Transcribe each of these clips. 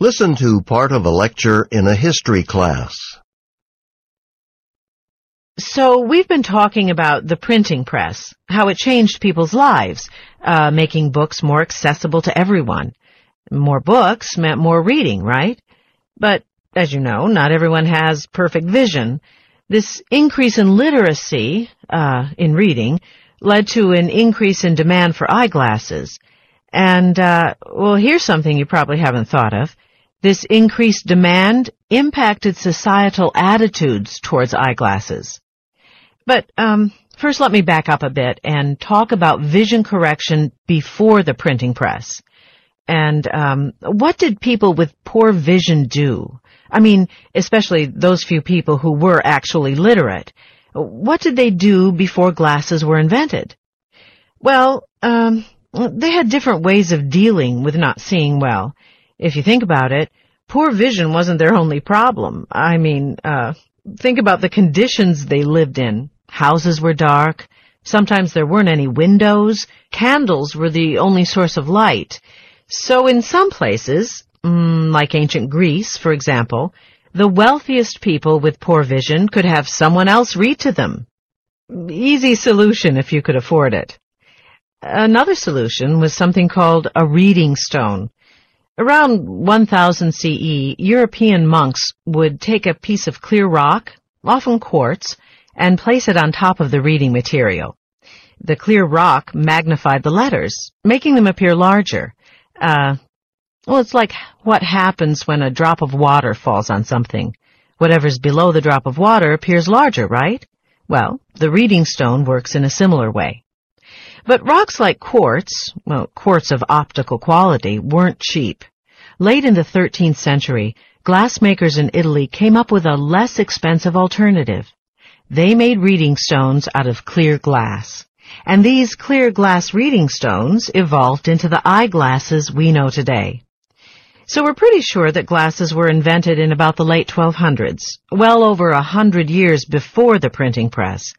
Listen to part of a lecture in a history class. So we've been talking about the printing press, how it changed people's lives, uh, making books more accessible to everyone. More books meant more reading, right? But, as you know, not everyone has perfect vision. This increase in literacy, uh, in reading, led to an increase in demand for eyeglasses. And, uh, well, here's something you probably haven't thought of. This increased demand impacted societal attitudes towards eyeglasses. But um, first, let me back up a bit and talk about vision correction before the printing press. And um, what did people with poor vision do? I mean, especially those few people who were actually literate. What did they do before glasses were invented? Well, um, they had different ways of dealing with not seeing well. If you think about it, poor vision wasn't their only problem. I mean, uh, think about the conditions they lived in. Houses were dark. Sometimes there weren't any windows. Candles were the only source of light. So in some places, mm, like ancient Greece, for example, the wealthiest people with poor vision could have someone else read to them. Easy solution if you could afford it. Another solution was something called a reading stone. Around 1000 CE, European monks would take a piece of clear rock, often quartz, and place it on top of the reading material. The clear rock magnified the letters, making them appear larger. Uh, well, it's like what happens when a drop of water falls on something. Whatever's below the drop of water appears larger, right? Well, the reading stone works in a similar way. But rocks like quartz, well, quartz of optical quality, weren't cheap. Late in the 13th century, glassmakers in Italy came up with a less expensive alternative. They made reading stones out of clear glass. And these clear glass reading stones evolved into the eyeglasses we know today. So we're pretty sure that glasses were invented in about the late 1200s, well over a hundred years before the printing press.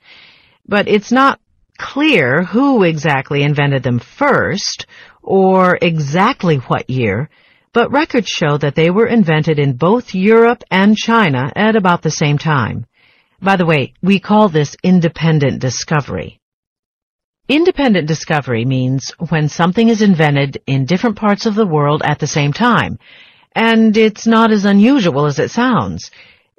But it's not clear who exactly invented them first, or exactly what year, but records show that they were invented in both Europe and China at about the same time. By the way, we call this independent discovery. Independent discovery means when something is invented in different parts of the world at the same time, and it's not as unusual as it sounds.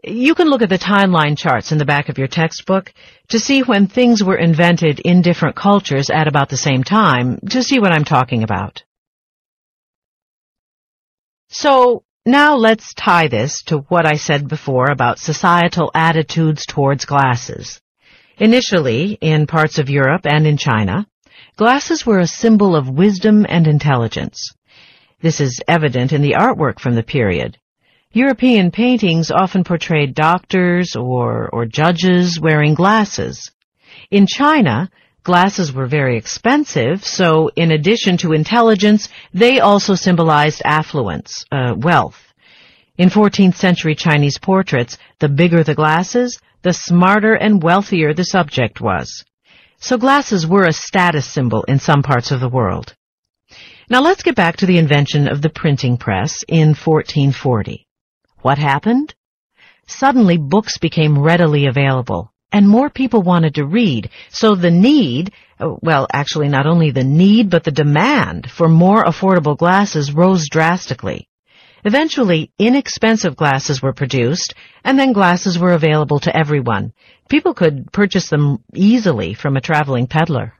You can look at the timeline charts in the back of your textbook to see when things were invented in different cultures at about the same time to see what I'm talking about. So, now let's tie this to what I said before about societal attitudes towards glasses. Initially, in parts of Europe and in China, glasses were a symbol of wisdom and intelligence. This is evident in the artwork from the period. European paintings often portrayed doctors or, or judges wearing glasses. In China, Glasses were very expensive, so in addition to intelligence, they also symbolized affluence, uh, wealth. In 14th century Chinese portraits, the bigger the glasses, the smarter and wealthier the subject was. So glasses were a status symbol in some parts of the world. Now let's get back to the invention of the printing press in 1440. What happened? Suddenly books became readily available and more people wanted to read. So the need, uh, well, actually not only the need, but the demand for more affordable glasses rose drastically. Eventually, inexpensive glasses were produced, and then glasses were available to everyone. People could purchase them easily from a traveling peddler.